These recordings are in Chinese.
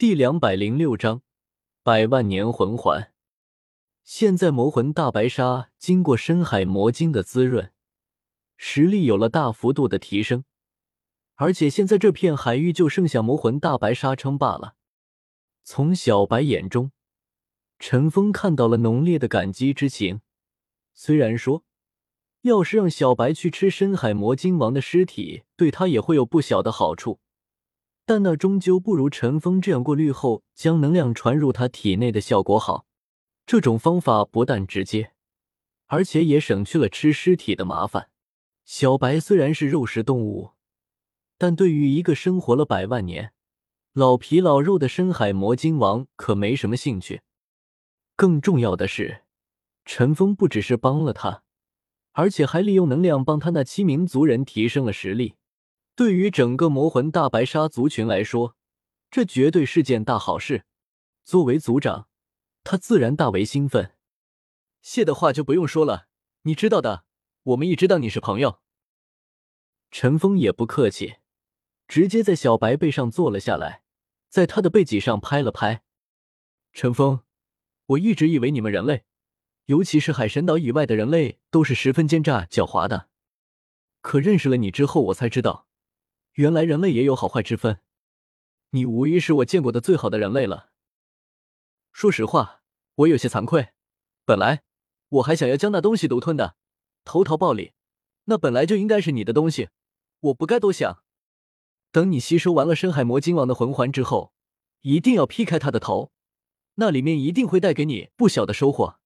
第两百零六章百万年魂环。现在魔魂大白鲨经过深海魔晶的滋润，实力有了大幅度的提升。而且现在这片海域就剩下魔魂大白鲨称霸了。从小白眼中，陈峰看到了浓烈的感激之情。虽然说，要是让小白去吃深海魔晶王的尸体，对他也会有不小的好处。但那终究不如陈峰这样过滤后将能量传入他体内的效果好。这种方法不但直接，而且也省去了吃尸体的麻烦。小白虽然是肉食动物，但对于一个生活了百万年、老皮老肉的深海魔晶王可没什么兴趣。更重要的是，陈峰不只是帮了他，而且还利用能量帮他那七名族人提升了实力。对于整个魔魂大白鲨族群来说，这绝对是件大好事。作为族长，他自然大为兴奋。谢的话就不用说了，你知道的，我们一直当你是朋友。陈峰也不客气，直接在小白背上坐了下来，在他的背脊上拍了拍。陈峰，我一直以为你们人类，尤其是海神岛以外的人类，都是十分奸诈狡猾的。可认识了你之后，我才知道。原来人类也有好坏之分，你无疑是我见过的最好的人类了。说实话，我有些惭愧。本来我还想要将那东西独吞的，投桃报李。那本来就应该是你的东西，我不该多想。等你吸收完了深海魔晶王的魂环之后，一定要劈开他的头，那里面一定会带给你不小的收获。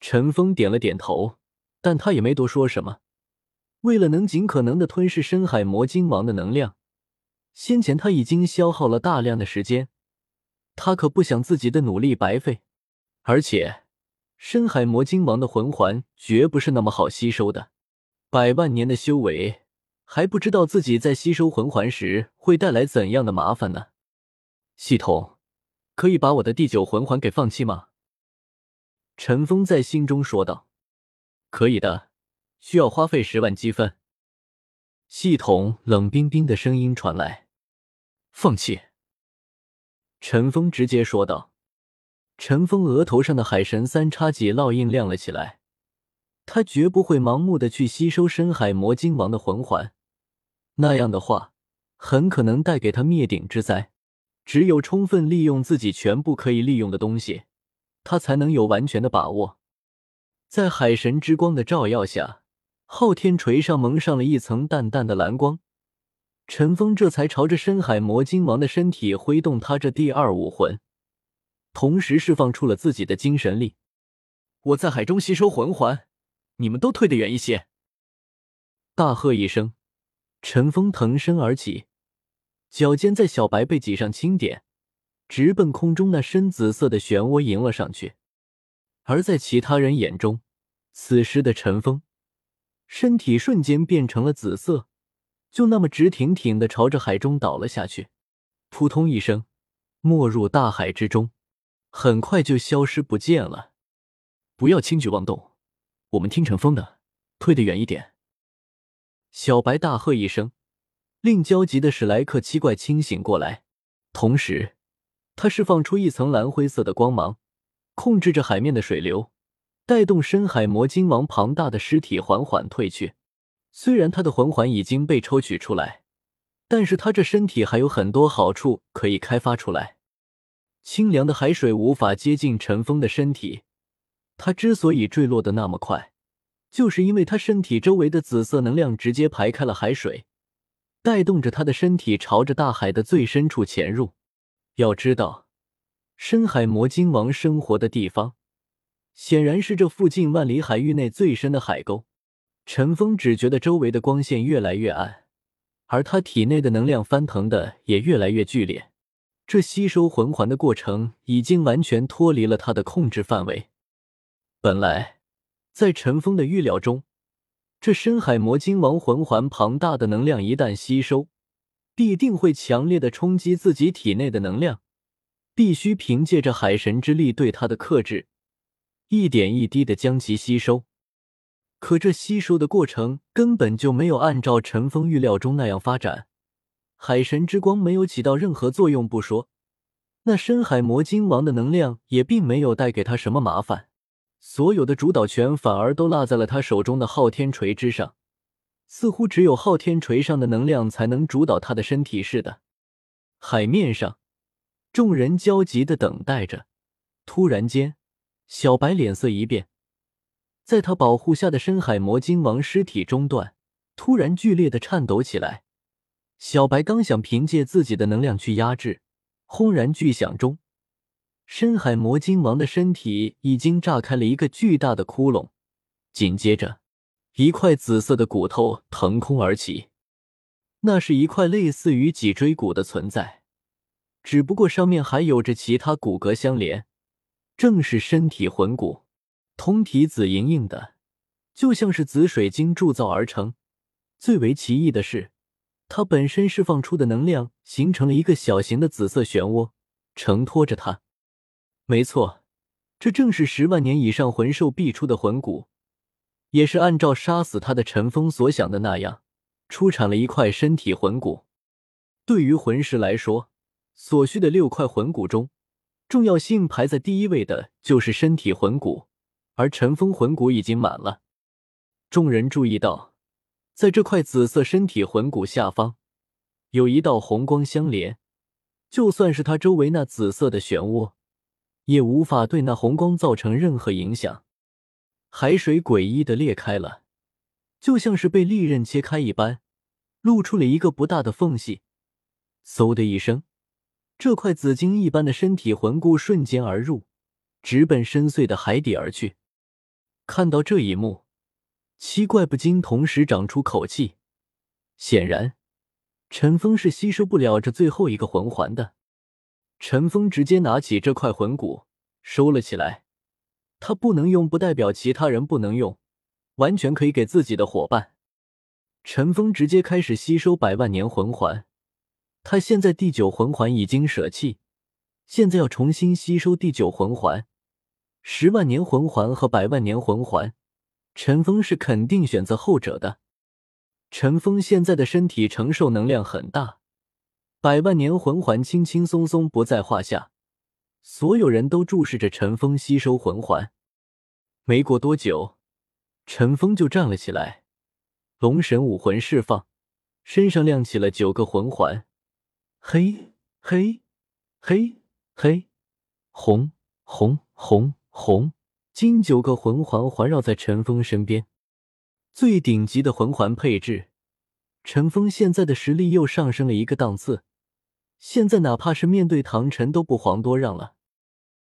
陈峰点了点头，但他也没多说什么。为了能尽可能的吞噬深海魔晶王的能量，先前他已经消耗了大量的时间，他可不想自己的努力白费。而且，深海魔晶王的魂环绝不是那么好吸收的，百万年的修为还不知道自己在吸收魂环时会带来怎样的麻烦呢。系统，可以把我的第九魂环给放弃吗？陈峰在心中说道：“可以的。”需要花费十万积分。系统冷冰冰的声音传来：“放弃。”陈峰直接说道。陈峰额头上的海神三叉戟烙印亮了起来。他绝不会盲目的去吸收深海魔晶王的魂环，那样的话很可能带给他灭顶之灾。只有充分利用自己全部可以利用的东西，他才能有完全的把握。在海神之光的照耀下。昊天锤上蒙上了一层淡淡的蓝光，陈峰这才朝着深海魔晶王的身体挥动他这第二武魂，同时释放出了自己的精神力。我在海中吸收魂环，你们都退得远一些！大喝一声，陈峰腾身而起，脚尖在小白背脊上轻点，直奔空中那深紫色的漩涡迎了上去。而在其他人眼中，此时的陈峰。身体瞬间变成了紫色，就那么直挺挺的朝着海中倒了下去，扑通一声，没入大海之中，很快就消失不见了。不要轻举妄动，我们听陈峰的，退得远一点。小白大喝一声，令焦急的史莱克七怪清醒过来，同时他释放出一层蓝灰色的光芒，控制着海面的水流。带动深海魔鲸王庞大的尸体缓缓退去。虽然他的魂环已经被抽取出来，但是他这身体还有很多好处可以开发出来。清凉的海水无法接近陈峰的身体，他之所以坠落的那么快，就是因为他身体周围的紫色能量直接排开了海水，带动着他的身体朝着大海的最深处潜入。要知道，深海魔鲸王生活的地方。显然是这附近万里海域内最深的海沟。陈峰只觉得周围的光线越来越暗，而他体内的能量翻腾的也越来越剧烈。这吸收魂环的过程已经完全脱离了他的控制范围。本来，在陈峰的预料中，这深海魔晶王魂环庞大的能量一旦吸收，必定会强烈的冲击自己体内的能量，必须凭借着海神之力对他的克制。一点一滴的将其吸收，可这吸收的过程根本就没有按照陈峰预料中那样发展。海神之光没有起到任何作用不说，那深海魔晶王的能量也并没有带给他什么麻烦，所有的主导权反而都落在了他手中的昊天锤之上，似乎只有昊天锤上的能量才能主导他的身体似的。海面上，众人焦急的等待着。突然间，小白脸色一变，在他保护下的深海魔晶王尸体中段突然剧烈的颤抖起来。小白刚想凭借自己的能量去压制。轰然巨响中，深海魔晶王的身体已经炸开了一个巨大的窟窿，紧接着，一块紫色的骨头腾空而起。那是一块类似于脊椎骨的存在，只不过上面还有着其他骨骼相连，正是身体魂骨，通体紫莹莹的，就像是紫水晶铸造而成。最为奇异的是。它本身释放出的能量形成了一个小型的紫色漩涡，承托着它。没错，这正是十万年以上魂兽必出的魂骨，也是按照杀死他的陈峰所想的那样，出产了一块身体魂骨。对于魂师来说，所需的六块魂骨中，重要性排在第一位的就是身体魂骨，而尘封魂骨已经满了。众人注意到。在这块紫色身体魂骨下方，有一道红光相连，就算是他周围那紫色的漩涡，也无法对那红光造成任何影响。海水诡异的裂开了，就像是被利刃切开一般，露出了一个不大的缝隙。嗖的一声，这块紫金一般的身体魂骨瞬间而入，直奔深邃的海底而去。看到这一幕。七怪不禁同时长出口气。显然，陈峰是吸收不了这最后一个魂环的。陈峰直接拿起这块魂骨收了起来。他不能用，不代表其他人不能用，完全可以给自己的伙伴。陈峰直接开始吸收百万年魂环。他现在第九魂环已经舍弃，现在要重新吸收第九魂环。十万年魂环和百万年魂环。陈峰是肯定选择后者的。陈峰现在的身体承受能量很大，百万年魂环轻轻松松不在话下。所有人都注视着陈峰吸收魂环。没过多久，陈峰就站了起来，龙神武魂释放，身上亮起了九个魂环，黑黑黑黑红红红红。金九个魂环环绕在陈峰身边，最顶级的魂环配置，陈峰现在的实力又上升了一个档次。现在哪怕是面对唐晨都不遑多让了。